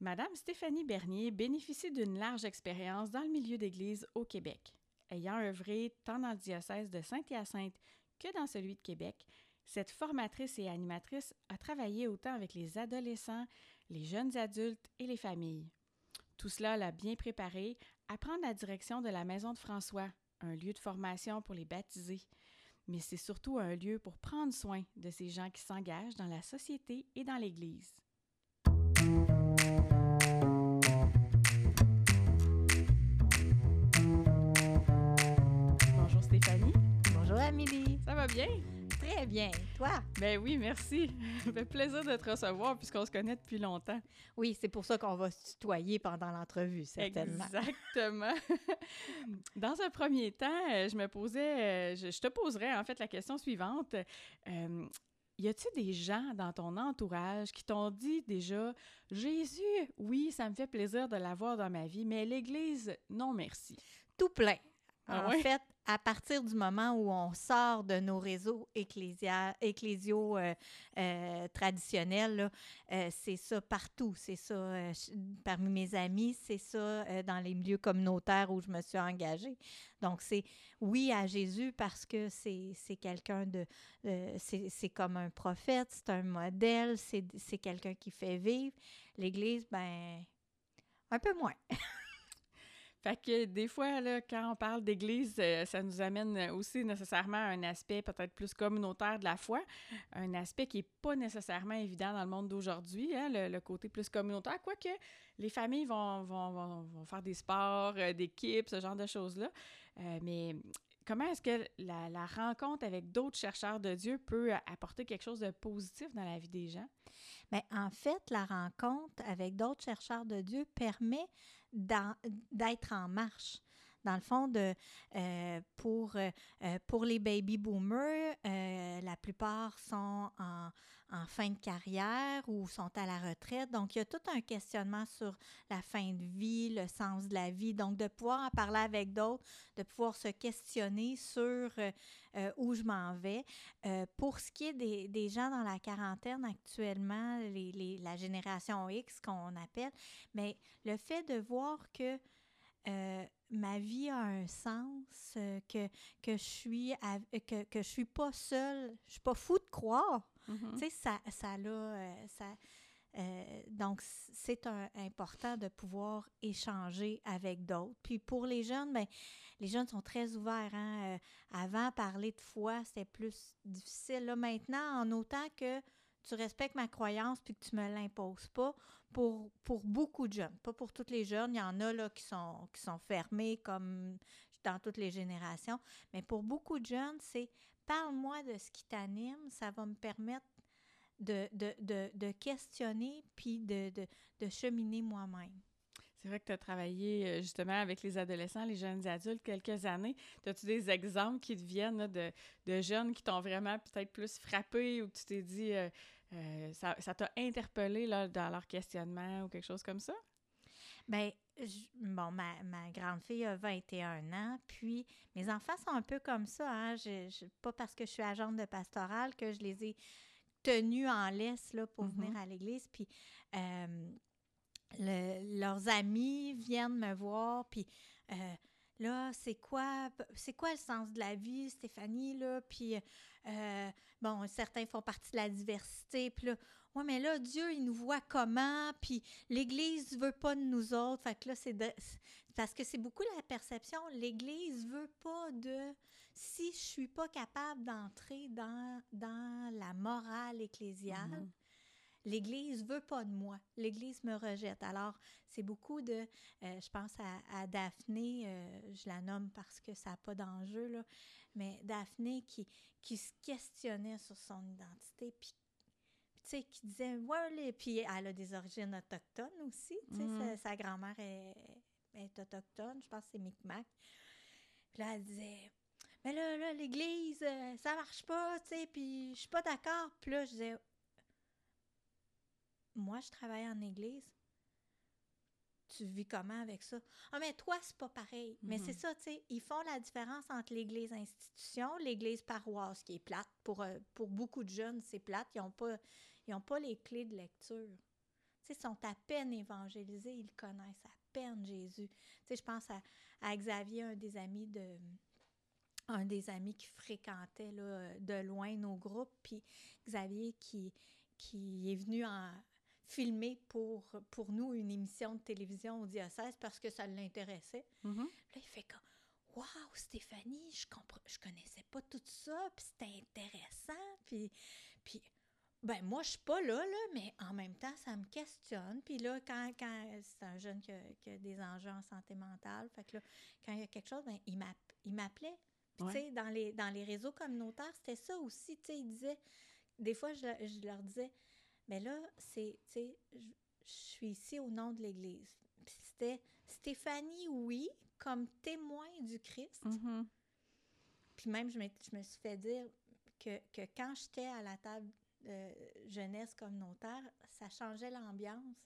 Madame Stéphanie Bernier bénéficie d'une large expérience dans le milieu d'église au Québec. Ayant œuvré tant dans le diocèse de Saint-Hyacinthe que dans celui de Québec, cette formatrice et animatrice a travaillé autant avec les adolescents, les jeunes adultes et les familles. Tout cela l'a bien préparée à prendre la direction de la Maison de François, un lieu de formation pour les baptisés. Mais c'est surtout un lieu pour prendre soin de ces gens qui s'engagent dans la société et dans l'Église. Bonjour Amélie. Ça va bien? Très bien. Toi? Ben oui, merci. Ça fait plaisir de te recevoir puisqu'on se connaît depuis longtemps. Oui, c'est pour ça qu'on va se tutoyer pendant l'entrevue, certainement. Exactement. Dans un premier temps, euh, je me posais, euh, je, te poserais en fait la question suivante. Euh, y a-t-il des gens dans ton entourage qui t'ont dit déjà Jésus, oui, ça me fait plaisir de l'avoir dans ma vie, mais l'Église, non merci. Tout plein. Ah en fait, à partir du moment où on sort de nos réseaux ecclésia- ecclésiaux euh, euh, traditionnels, euh, c'est ça partout. C'est ça parmi mes amis, c'est ça dans les milieux communautaires où je me suis engagée. Donc, c'est oui à Jésus parce que c'est quelqu'un de... c'est comme un prophète, c'est un modèle, c'est quelqu'un qui fait vivre. L'Église, ben un peu moins. Fait que des fois, quand on parle d'église, euh, ça nous amène aussi nécessairement à un aspect peut-être plus communautaire de la foi, un aspect qui n'est pas nécessairement évident dans le monde d'aujourd'hui, hein, le, côté plus communautaire, quoique les familles vont, vont, vont, faire des sports, euh, d'équipe, ce genre de choses-là. Euh, mais comment est-ce que la, la rencontre avec d'autres chercheurs de Dieu peut apporter quelque chose de positif dans la vie des gens? Mais en fait, la rencontre avec d'autres chercheurs de Dieu permet d'être en marche. Dans le fond, euh, pour, euh, euh, pour les baby boomers, la plupart sont en, fin de carrière ou sont à la retraite. Donc, il y a tout un questionnement sur la fin de vie, le sens de la vie. Donc, de pouvoir en parler avec d'autres, de pouvoir se questionner sur où je m'en vais. Pour ce qui est des, des gens dans la quarantaine actuellement, les, les- la génération X qu'on appelle, mais le fait de voir que ma vie a un sens, euh, que, que je suis av- que, que je suis pas seule, je suis pas fou de croire. Tu sais, ça, ça l'a, euh, ça, euh, donc, c'est important de pouvoir échanger avec d'autres. Puis pour les jeunes, ben, les jeunes sont très ouverts. hein. Euh, avant, parler de foi, c'était plus difficile. Là, maintenant, en autant que tu respectes ma croyance puis que tu me l'imposes pas, pour, pour beaucoup de jeunes, pas pour tous les jeunes, il y en a là, qui, sont, qui sont fermés comme dans toutes les générations, mais pour beaucoup de jeunes, c'est parle-moi de ce qui t'anime, ça va me permettre de, de, de, de questionner puis de, de cheminer moi-même. C'est vrai que tu as travaillé euh, justement avec les adolescents, les jeunes adultes quelques années. As-tu des exemples qui te viennent là, de, de jeunes qui t'ont vraiment peut-être plus frappé ou que tu t'es dit, euh, euh, ça ça t'a interpellé là, dans leur questionnement ou quelque chose comme ça? Bien, bon, ma, ma grande fille a 21 ans, puis mes enfants sont un peu comme ça. Hein? Je, je- pas parce que je suis agente de pastorale que je les ai tenus en laisse là, pour Mhm. venir à l'église. Puis euh, le- leurs amis viennent me voir, puis euh, là, c'est quoi, c'est quoi le sens de la vie, Stéphanie, là? Puis, euh, bon, certains font partie de la diversité, puis là, ouais, mais là, Dieu, il nous voit comment, puis l'Église veut pas de nous autres, fait que là, c'est parce que c'est beaucoup la perception, l'Église veut pas de, si je suis pas capable d'entrer dans, dans la morale ecclésiale, Mhm. L'Église veut pas de moi. L'Église me rejette. Alors, c'est beaucoup de... euh, je pense à, à Daphné, euh, je la nomme parce que ça n'a pas d'enjeu, là, mais Daphné qui, qui se questionnait sur son identité, puis tu sais, qui disait, ouais, les- puis elle a des origines autochtones aussi, tu sais, Mhm. sa, sa grand-mère est, est autochtone, je pense que c'est Micmac. Puis là, elle disait, mais là, là l'Église, euh, ça marche pas, tu sais, puis je suis pas d'accord. Puis là, je disais, moi, je travaille en église. Tu vis comment avec ça? Ah, mais toi, c'est pas pareil. Mais Mhm. c'est ça, tu sais, ils font la différence entre l'église institution, l'église paroisse, qui est plate. Pour, euh, pour beaucoup de jeunes, c'est plate. Ils n'ont pas, ils ont pas les clés de lecture. tu sais, sont à peine évangélisés, ils connaissent à peine Jésus. Tu sais, je pense à, à Xavier, un des amis de un des amis qui fréquentait là, de loin nos groupes, puis Xavier qui, qui est venu en filmer pour, pour nous une émission de télévision au diocèse parce que ça l'intéressait. Mhm. Là, il fait comme Waouh, Stéphanie, je compre je connaissais pas tout ça, puis c'était intéressant, puis, puis ben moi, je suis pas là, là, mais en même temps, ça me questionne. Puis là, quand, quand c'est un jeune qui a, qui a des enjeux en santé mentale, fait que là, quand il y a quelque chose, ben, il m'app- il m'appelait. Puis, Ouais. tu sais, dans les, dans les réseaux communautaires, c'était ça aussi, tu sais, ils disaient, des fois, je, je leur disais, mais là, c'est, tu sais, je suis ici au nom de l'Église. Puis c'était Stéphanie, oui, comme témoin du Christ. Mhm. Puis même, je, m'étais- je me suis fait dire que, que quand j'étais à la table de jeunesse communautaire, ça changeait l'ambiance,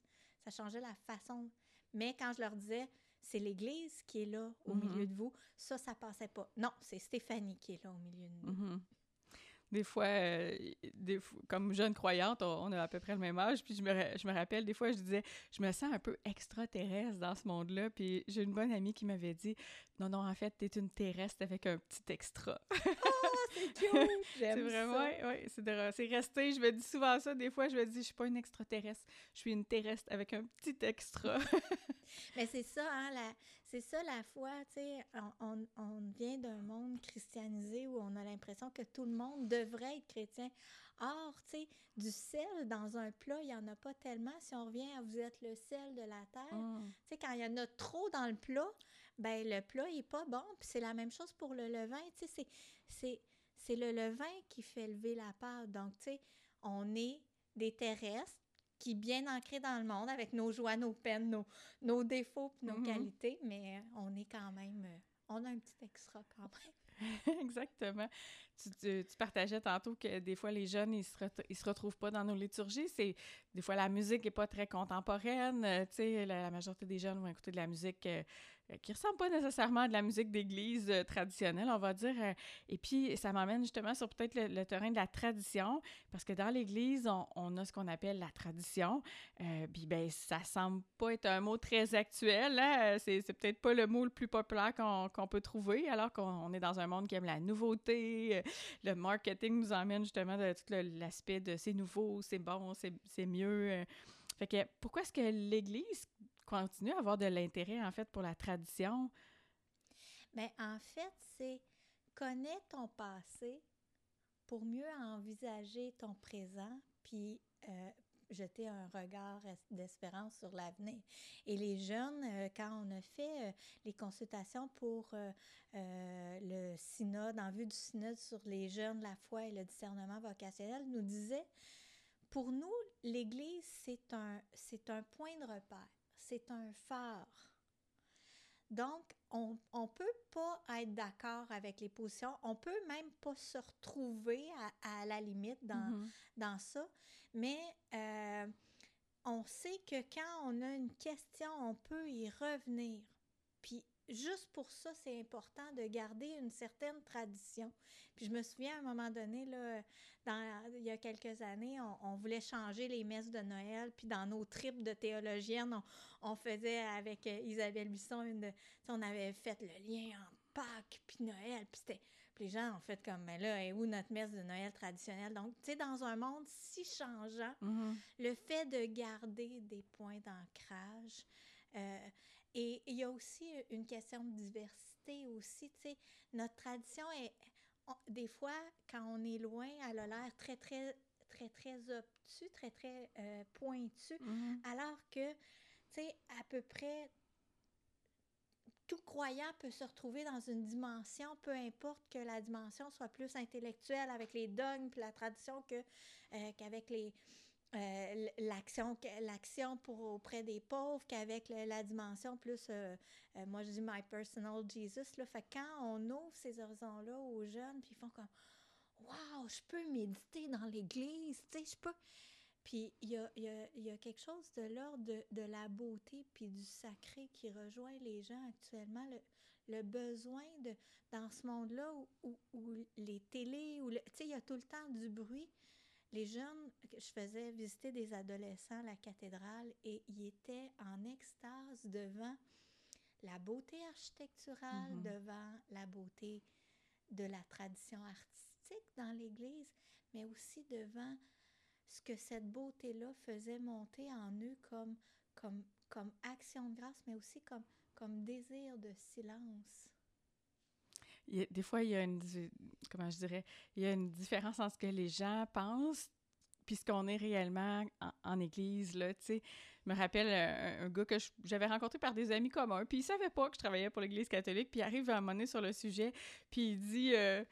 ça changeait la façon. Mais quand je leur disais, c'est l'Église qui est là au Mhm. milieu de vous, ça, ça passait pas. Non, c'est Stéphanie qui est là au milieu de nous. Mhm. Des fois, euh, des fois, comme jeune croyante, on, on a à peu près le même âge, puis je me, je me rappelle, des fois, je disais, je me sens un peu extraterrestre dans ce monde-là, puis j'ai une bonne amie qui m'avait dit, non, non, en fait, t'es une terrestre avec un petit extra. c'est cute! c'est vraiment, ça. ouais, ouais, c'est c'est resté, je me dis souvent ça, des fois, je me dis, je suis pas une extraterrestre, je suis une terrestre avec un petit extra. Mais c'est ça, hein, la- c'est ça la foi, tu sais, on, vient d'un monde christianisé où on a l'impression que tout le monde devrait être chrétien. Or, tu sais, du sel dans un plat, il n'y en a pas tellement. Si on revient à vous êtes le sel de la terre, Mm. tu sais, quand il y en a trop dans le plat, ben le plat il est pas bon. Puis c'est la même chose pour le levain. Tu sais, c'est- c'est, c'est le levain qui fait lever la pâte. Donc, tu sais, on est des terrestres qui bien ancrés dans le monde avec nos joies, nos peines, nos, nos défauts, puis nos Mhm. qualités, mais euh, on est quand même, euh, on a un petit extra quand même. Exactement. Tu, tu- tu partageais tantôt que des fois, les jeunes, ils se, ils se retrouvent pas dans nos liturgies. C'est, des fois, la musique est pas très contemporaine. Euh, tu sais, la, la majorité des jeunes vont écouter de la musique euh, qui ressemble pas nécessairement à de la musique d'église euh, traditionnelle, on va dire. Euh, et puis, ça m'amène justement sur peut-être le, terrain de la tradition, parce que dans l'église, on, a ce qu'on appelle la tradition. Euh, puis, ben, ça semble pas être un mot très actuel. hein. Euh, C'est, peut-être pas le mot le plus populaire qu'on, peut trouver, alors qu'on on est dans un monde qui aime la nouveauté. Euh, Le marketing nous emmène justement de tout l'aspect de c'est nouveau, c'est bon, c'est, mieux. Euh, Fait que pourquoi est-ce que l'Église continue à avoir de l'intérêt, en fait, pour la tradition? Mais en fait, c'est connais ton passé pour mieux envisager ton présent, puis euh, jeter un regard es- d'espérance sur l'avenir. Et les jeunes, euh, quand on a fait euh, les consultations pour le synode, en vue du synode sur les jeunes, la foi et le discernement vocationnel, nous disaient, pour nous, l'Église, c'est un, c'est un point de repère, c'est un phare. Donc, on ne peut pas être d'accord avec les positions. On peut même pas se retrouver à, à la limite dans, Mhm. dans ça. Mais euh, on sait que quand on a une question, on peut y revenir. Puis juste pour ça, c'est important de garder une certaine tradition. Puis je me souviens à un moment donné, là, dans, il y a quelques années, on, on voulait changer les messes de Noël. Puis dans nos tripes de théologiennes, on, on faisait avec Isabelle Buisson, une on avait fait le lien entre Pâques puis Noël. Puis c'était puis les gens ont fait comme, mais là, est où notre messe de Noël traditionnelle? Donc, tu sais, dans un monde si changeant, Mhm. le fait de garder des points d'ancrage. euh, et il y a aussi une question de diversité aussi, tu sais. Notre tradition est, on- des fois, quand on est loin, elle a l'air très, très, très, très obtus, très, très euh, pointu, Mhm. alors que, tu sais, à peu près tout croyant peut se retrouver dans une dimension, peu importe que la dimension soit plus intellectuelle avec les dogmes puis la tradition que euh, qu'avec les euh, l'action l'action pour auprès des pauvres qu'avec la dimension plus euh, euh, moi je dis my personal Jesus là fait quand on ouvre ces horizons là aux jeunes puis ils font comme waouh je peux méditer dans l'église tu sais je peux puis il y a, y, a, y a quelque chose de l'ordre de, de la beauté puis du sacré qui rejoint les gens actuellement, le, le besoin de dans ce monde-là où, où, où les télés, où tu sais, il y a tout le temps du bruit. Les jeunes, je faisais visiter des adolescents la cathédrale et ils étaient en extase devant la beauté architecturale, Mhm. devant la beauté de la tradition artistique dans l'Église, mais aussi devant ce que cette beauté-là faisait monter en eux comme, comme, comme action de grâce, mais aussi comme, comme désir de silence. Des fois, il y a une, comment je dirais, il y a une différence entre ce que les gens pensent puis ce qu'on est réellement en, église, là, tu sais. Je me rappelle un, un gars que j'avais rencontré par des amis communs, puis il savait pas que je travaillais pour l'Église catholique, puis il arrive à un sur le sujet, puis il dit... euh,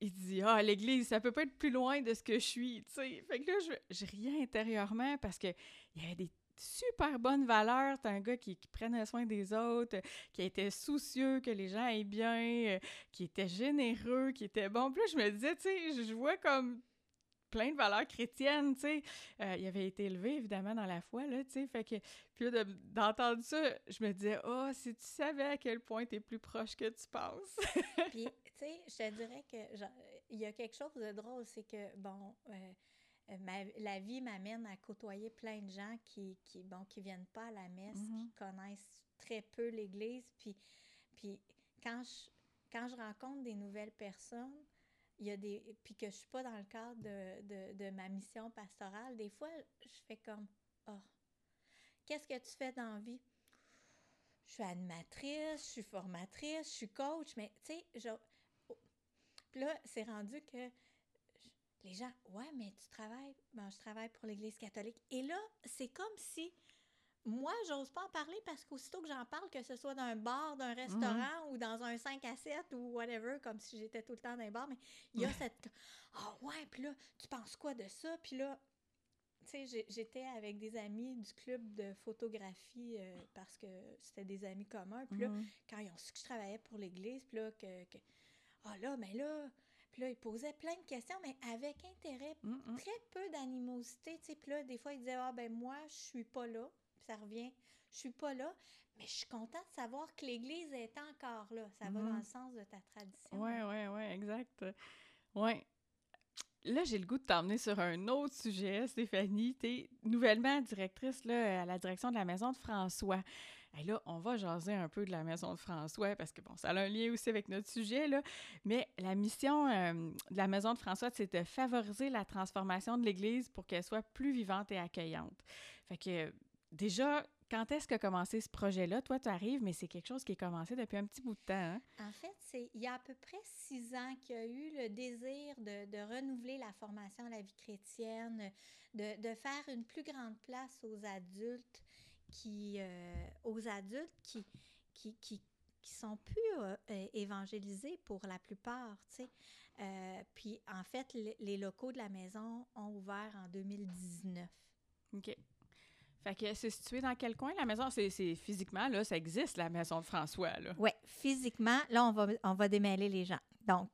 il dit ah l'église ça peut pas être plus loin de ce que je suis tu sais fait que là je, je riais intérieurement parce que il y avait des super bonnes valeurs t'as un gars qui, qui prenait soin des autres qui était soucieux que les gens aillent bien euh, qui était généreux qui était bon puis là je me disais tu sais je vois comme plein de valeurs chrétiennes, tu sais. Euh, il avait été élevé, évidemment, dans la foi, là, tu sais. Fait que, puis d'entendre ça, je me disais, oh, si tu savais à quel point tu es plus proche que tu penses. Puis, tu sais, je te dirais que genre, il y a quelque chose de drôle, c'est que, bon, euh, ma- la vie m'amène à côtoyer plein de gens qui, qui, bon, qui viennent pas à la messe, Mhm. qui connaissent très peu l'Église. Puis, puis quand, je, quand je rencontre des nouvelles personnes, il y a des. Puis que je suis pas dans le cadre de, de, de ma mission pastorale, des fois, je fais comme Ah, qu'est-ce que tu fais dans la vie? Je suis animatrice, je suis formatrice, je suis coach, mais tu sais, je. oh. Puis là, c'est rendu que les gens, ouais, mais tu travailles, ben, je travaille pour l'Église catholique. Et là, c'est comme si moi, j'ose pas en parler parce qu'aussitôt que j'en parle, que ce soit dans un bar, d'un restaurant ou dans un 5 à 7 ou whatever, comme si j'étais tout le temps dans un bar, mais il y a cette. Ah ouais, puis là, tu penses quoi de ça? Puis là, tu sais, j'étais avec des amis du club de photographie euh, parce que c'était des amis communs. Puis là, Mhm. quand ils ont su que je travaillais pour l'Église, puis là, que, que- Ah là, mais là... Puis là, ils posaient plein de questions, mais avec intérêt, Mhm. très peu d'animosité, tu sais. Puis là, des fois, ils disaient, ah ben moi, je suis pas là. Puis ça revient, je suis pas là, mais je suis contente de savoir que l'Église est encore là. Ça va Mhm. dans le sens de ta tradition. Ouais, ouais, ouais, exact. Ouais. Là, j'ai le goût de t'emmener sur un autre sujet, Stéphanie. Tu es nouvellement directrice là, à la direction de la maison de François. Et là, on va jaser un peu de la maison de François parce que, bon, ça a un lien aussi avec notre sujet, là. Mais la mission euh, de la maison de François, c'est de favoriser la transformation de l'Église pour qu'elle soit plus vivante et accueillante. Fait que, déjà, quand est-ce qu'a commencé ce projet-là? Toi, tu arrives, mais c'est quelque chose qui est commencé depuis un petit bout de temps, hein? En fait, c'est il y a à peu près six ans qu'il y a eu le désir de, de renouveler la formation à la vie chrétienne, de, de faire une plus grande place aux adultes qui, euh, aux adultes qui, qui, qui, qui sont plus euh, évangélisés pour la plupart, tu sais. Euh, puis, en fait, le- les locaux de la maison ont ouvert en 2019. OK. Fait que c'est situé dans quel coin, la maison? C'est physiquement, là, ça existe, la maison de François, là. Oui, physiquement, là, on va, on va démêler les gens. Donc,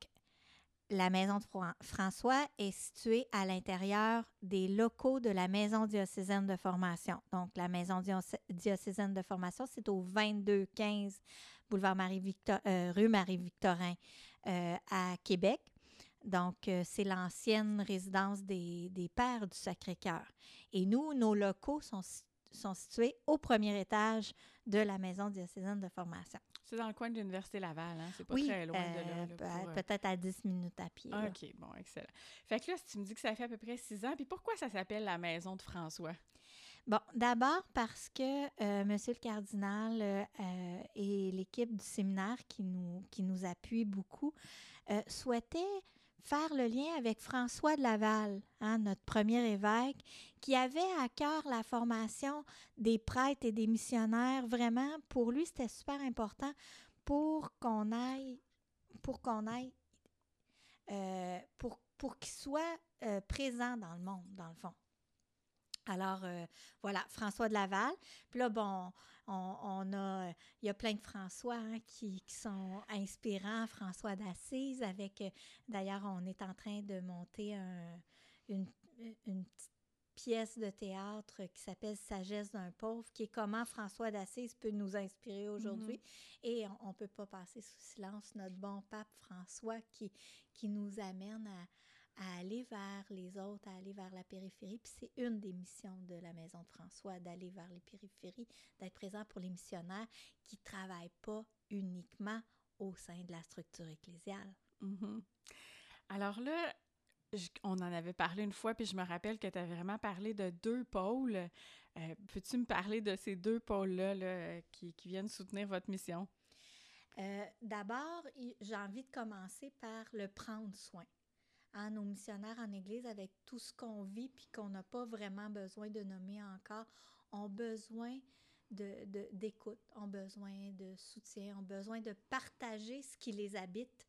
la maison de Fran- François est située à l'intérieur des locaux de la maison diocésaine de formation. Donc, la maison dioc- diocésaine de formation, c'est au 2215 boulevard Marie Victor, euh, rue Marie-Victorin euh, à Québec. Donc, euh, c'est l'ancienne résidence des, des Pères du Sacré-Cœur. Et nous, nos locaux sont, sont situés au premier étage de la maison diocésaine de formation. C'est dans le coin de l'Université Laval, hein? C'est pas oui, très loin de là. euh, là, pe- pour, euh, peut-être à 10 minutes à pied. OK, bon, excellent. Fait que là, si tu me dis que ça fait à peu près six ans, puis pourquoi ça s'appelle la maison de François? Bon, d'abord parce que euh, Monsieur le cardinal euh, et l'équipe du séminaire qui nous, qui nous appuie beaucoup souhaitaient faire le lien avec François de Laval, hein, notre premier évêque, qui avait à cœur la formation des prêtres et des missionnaires. Vraiment, pour lui, c'était super important pour qu'on aille, pour qu'on aille, euh, pour, pour qu'il soit euh, présent dans le monde, dans le fond. Alors, euh, voilà, François de Laval. Puis là, bon, on, on a, il y a plein de François hein, qui, qui sont inspirants. François d'Assise, avec, euh, d'ailleurs, on est en train de monter un- une, une petite pièce de théâtre qui s'appelle Sagesse d'un pauvre, qui est comment François d'Assise peut nous inspirer aujourd'hui. Et on ne peut pas passer sous silence notre bon pape François qui, qui nous amène à aller vers les autres, à aller vers la périphérie. Puis c'est une des missions de la Maison de François, d'aller vers les périphéries, d'être présent pour les missionnaires qui ne travaillent pas uniquement au sein de la structure ecclésiale. Mm-hmm. Alors là, on en avait parlé une fois, puis je me rappelle que tu avais vraiment parlé de deux pôles. Euh, peux-tu me parler de ces deux pôles-là qui, qui, viennent soutenir votre mission? Euh, d'abord, j'ai envie de commencer par le prendre soin. Hein, nos missionnaires en Église, avec tout ce qu'on vit puis qu'on n'a pas vraiment besoin de nommer encore, ont besoin d'écoute, de, ont besoin de soutien, ont besoin de partager ce qui les habite,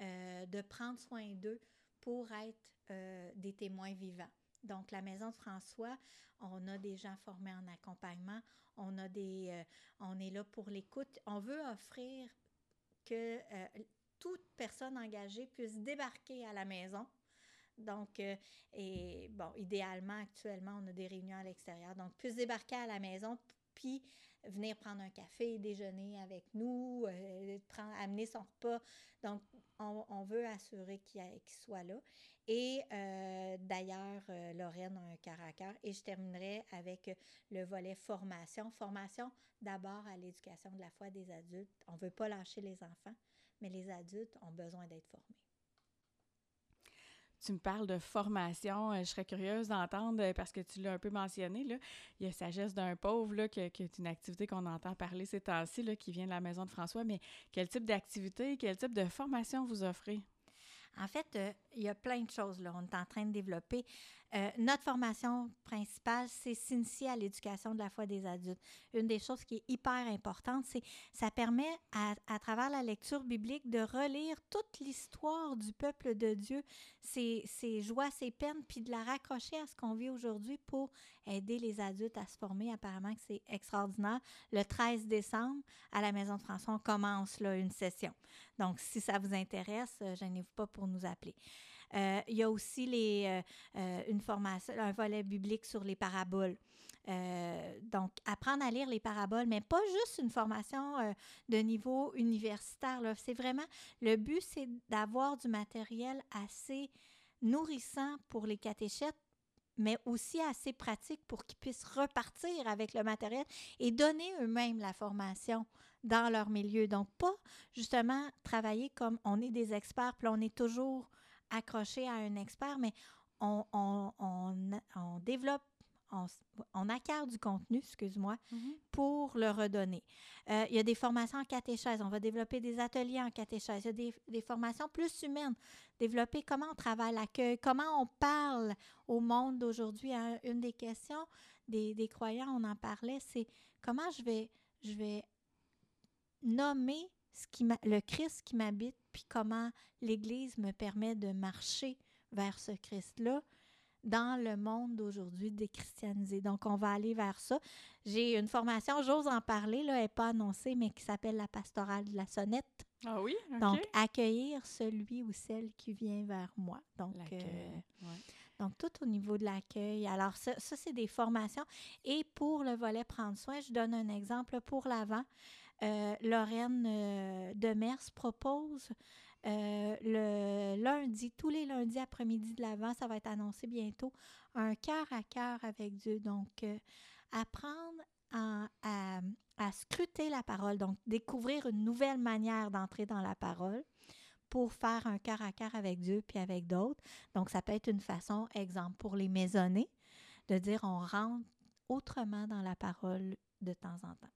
euh, de prendre soin d'eux pour être euh, des témoins vivants. Donc, la Maison de François, on a des gens formés en accompagnement, on, a des, on est là pour l'écoute. On veut offrir que euh, toute personne engagée puisse débarquer à la maison. Donc, euh, et bon, idéalement, actuellement, on a des réunions à l'extérieur. Donc, puisse débarquer à la maison, puis venir prendre un café, déjeuner avec nous, euh, amener son repas. Donc, on, veut assurer qu'il soit là. Et d'ailleurs, Lorraine a un cœur à cœur. Et je terminerai avec le volet formation. Formation d'abord à l'éducation de la foi des adultes. On ne veut pas lâcher les enfants, mais les adultes ont besoin d'être formés. Tu me parles de formation. Euh, je serais curieuse d'entendre, euh, parce que tu l'as un peu mentionné, là, il y a Sagesse d'un pauvre, là, qui, est une activité qu'on entend parler ces temps-ci, qui vient de la maison de François. Mais quel type d'activité, quel type de formation vous offrez? En fait, euh, il y a plein de choses là. On est en train de développer. Euh, notre formation principale, c'est s'initier à l'éducation de la foi des adultes. Une des choses qui est hyper importante, c'est ça permet à, travers la lecture biblique de relire toute l'histoire du peuple de Dieu, ses, ses joies, ses peines, puis de la raccrocher à ce qu'on vit aujourd'hui pour aider les adultes à se former. Apparemment que c'est extraordinaire. Le 13 décembre, à la Maison de François, on commence là, une session. Donc, si ça vous intéresse, euh, gênez-vous pas pour nous appeler. Euh, il y a aussi euh, euh, une formation, un volet biblique sur les paraboles. donc, apprendre à lire les paraboles, mais pas juste une formation de niveau universitaire. C'est vraiment, le but, c'est d'avoir du matériel assez nourrissant pour les catéchètes, mais aussi assez pratique pour qu'ils puissent repartir avec le matériel et donner eux-mêmes la formation dans leur milieu. Donc, pas justement travailler comme on est des experts, puis on est toujours accroché à un expert, mais on, on, on, développe, on, acquiert du contenu, excuse-moi, mm-hmm. pour le redonner. Euh, il y a des formations en catéchèse. On va développer des ateliers en catéchèse. Il y a des, des formations plus humaines. Développer comment on travaille l'accueil, comment on parle au monde d'aujourd'hui. Hein, une des questions des, des croyants, on en parlait, c'est comment je vais, je vais nommer ce qui le Christ qui m'habite, puis comment l'Église me permet de marcher vers ce Christ-là dans le monde d'aujourd'hui déchristianisé. Donc, on va aller vers ça. J'ai une formation, j'ose en parler, là, elle n'est pas annoncée, mais qui s'appelle la pastorale de la sonnette. Ah oui? Donc, accueillir celui ou celle qui vient vers moi. Donc, euh, donc tout au niveau de l'accueil. Alors, ça, ça c'est des formations. Et pour le volet prendre soin, je donne un exemple pour l'avant. Euh, Lorraine euh, Demers propose euh, le lundi, tous les lundis après-midi de l'Avent, ça va être annoncé bientôt, un cœur à cœur avec Dieu. Donc, apprendre à, à, scruter la parole, donc découvrir une nouvelle manière d'entrer dans la parole pour faire un cœur à cœur avec Dieu puis avec d'autres. Donc, ça peut être une façon, exemple, pour les maisonnées, de dire on rentre autrement dans la parole de temps en temps.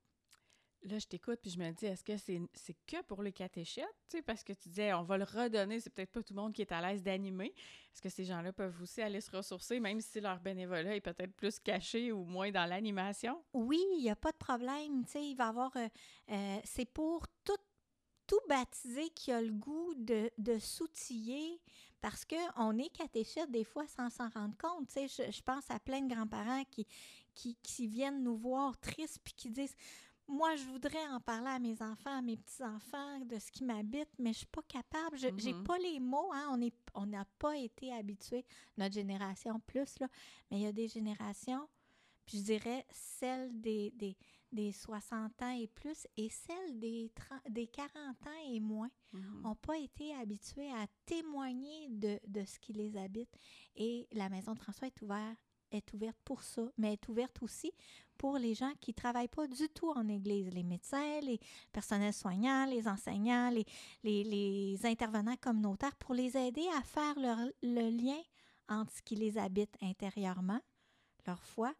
Là, je t'écoute, puis je me dis, est-ce que c'est que pour les catéchètes? Parce que tu disais, on va le redonner, c'est peut-être pas tout le monde qui est à l'aise d'animer. Est-ce que ces gens-là peuvent aussi aller se ressourcer, même si leur bénévolat est peut-être plus caché ou moins dans l'animation? Oui, il n'y a pas de problème. Il va avoir. Euh, euh, c'est pour tout, tout baptisé qui a le goût de, de s'outiller parce qu'on est catéchète des fois sans s'en rendre compte. Je, je, pense à plein de grands-parents qui, qui, qui viennent nous voir tristes puis qui disent moi, je voudrais en parler à mes enfants, à mes petits-enfants, de ce qui m'habite, mais je suis pas capable. Je n'ai mm-hmm. pas les mots. Hein? On n'a pas été habitués, notre génération plus, là, mais il y a des générations, puis je dirais celle des, des, des 60 ans et plus et celles des, des 40 ans et moins n'ont mhm. pas été habituées à témoigner de, de, ce qui les habite. Et la Maison de François est ouverte est ouverte pour ça, mais est ouverte aussi pour les gens qui ne travaillent pas du tout en Église, les médecins, les personnels soignants, les enseignants, les, les, intervenants communautaires, pour les aider à faire le lien entre ce qui les habite intérieurement, leur foi,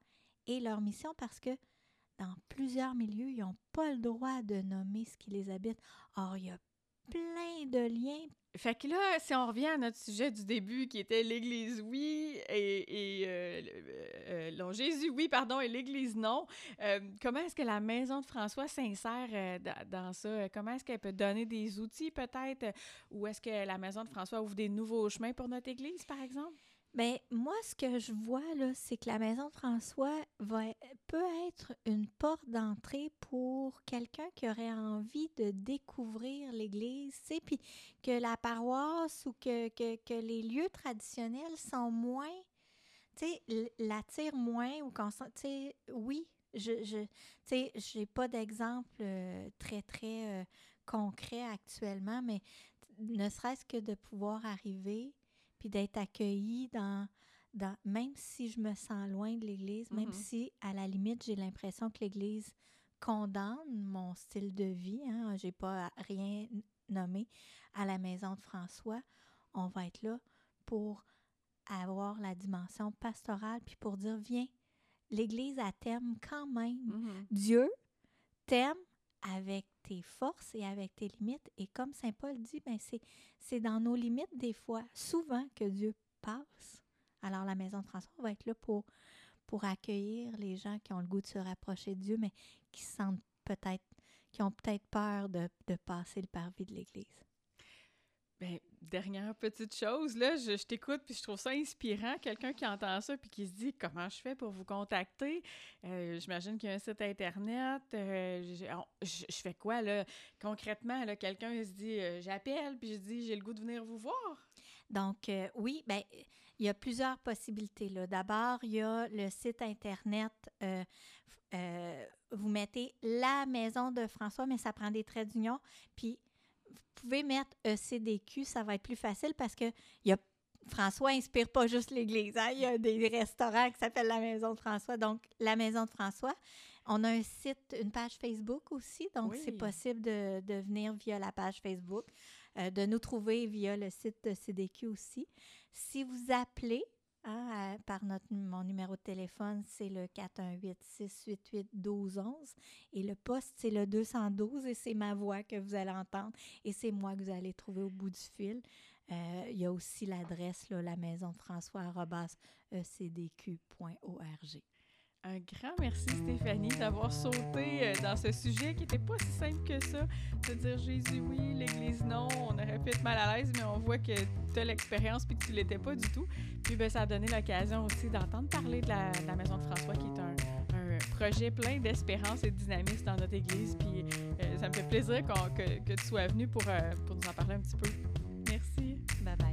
et leur mission, parce que dans plusieurs milieux, ils n'ont pas le droit de nommer ce qui les habite. Or, il y a plein de liens. Fait que là, si on revient à notre sujet du début, qui était l'Église oui et, et euh, euh, Jésus oui, pardon, et l'Église non, euh, comment est-ce que la maison de François s'insère dans ça? Comment est-ce qu'elle peut donner des outils peut-être? Ou est-ce que la maison de François ouvre des nouveaux chemins pour notre Église, par exemple? Bien, moi, ce que je vois, là, c'est que la maison François va, peut être une porte d'entrée pour quelqu'un qui aurait envie de découvrir l'Église, sais, puis que la paroisse ou que, les lieux traditionnels sont moins, tu sais, l'attirent moins ou qu'on oui, je, je tu sais, j'ai pas d'exemple euh, très, très euh, concret actuellement, mais ne serait-ce que de pouvoir arriver puis d'être accueilli dans, dans, même si je me sens loin de l'Église, même mm-hmm. si à la limite j'ai l'impression que l'Église condamne mon style de vie, hein, j'ai pas rien nommé à la maison de François, on va être là pour avoir la dimension pastorale, puis pour dire, viens, l'Église, a t'aime quand même. Mm-hmm. Dieu t'aime avec forces et avec tes limites. Et comme Saint Paul dit, ben c'est dans nos limites des fois, souvent, que Dieu passe. Alors la maison de François va être là pour, pour accueillir les gens qui ont le goût de se rapprocher de Dieu, mais qui sentent peut-être, qui ont peut-être peur de, passer le parvis de l'Église. Ben, dernière petite chose, là, je, t'écoute puis je trouve ça inspirant. Quelqu'un qui entend ça puis qui se dit comment je fais pour vous contacter? Euh, j'imagine qu'il y a un site internet. Euh, je, fais quoi, là? Concrètement, là, quelqu'un se dit euh, j'appelle puis je dis j'ai le goût de venir vous voir. Donc, oui, ben il y a plusieurs possibilités. Là. D'abord, il y a le site internet. vous mettez la maison de François, mais ça prend des traits d'union. Puis vous pouvez mettre ECDQ, ça va être plus facile parce que y a, François inspire pas juste l'Église. Hein? Il y a des restaurants qui s'appellent la Maison de François. Donc, la Maison de François. On a un site, une page Facebook aussi. Donc, c'est possible de, de, venir via la page Facebook, euh, de nous trouver via le site de CDQ aussi. Si vous appelez, ah, par notre, mon numéro de téléphone, c'est le 418-688-1211. Et le poste, c'est le 212 et c'est ma voix que vous allez entendre. Et c'est moi que vous allez trouver au bout du fil. Euh, il y a aussi l'adresse, la maison de François, ecdq.org. Un grand merci Stéphanie d'avoir sauté euh, dans ce sujet qui n'était pas si simple que ça. De dire Jésus oui, l'Église non, on aurait pu être mal à l'aise, mais on voit que tu as l'expérience puis que tu l'étais pas du tout. Puis ben, ça a donné l'occasion aussi d'entendre parler de la, Maison de François qui est un, projet plein d'espérance et de dynamisme dans notre Église. Puis euh, ça me fait plaisir que, que, tu sois venu pour, euh, pour nous en parler un petit peu. Merci. Bye bye.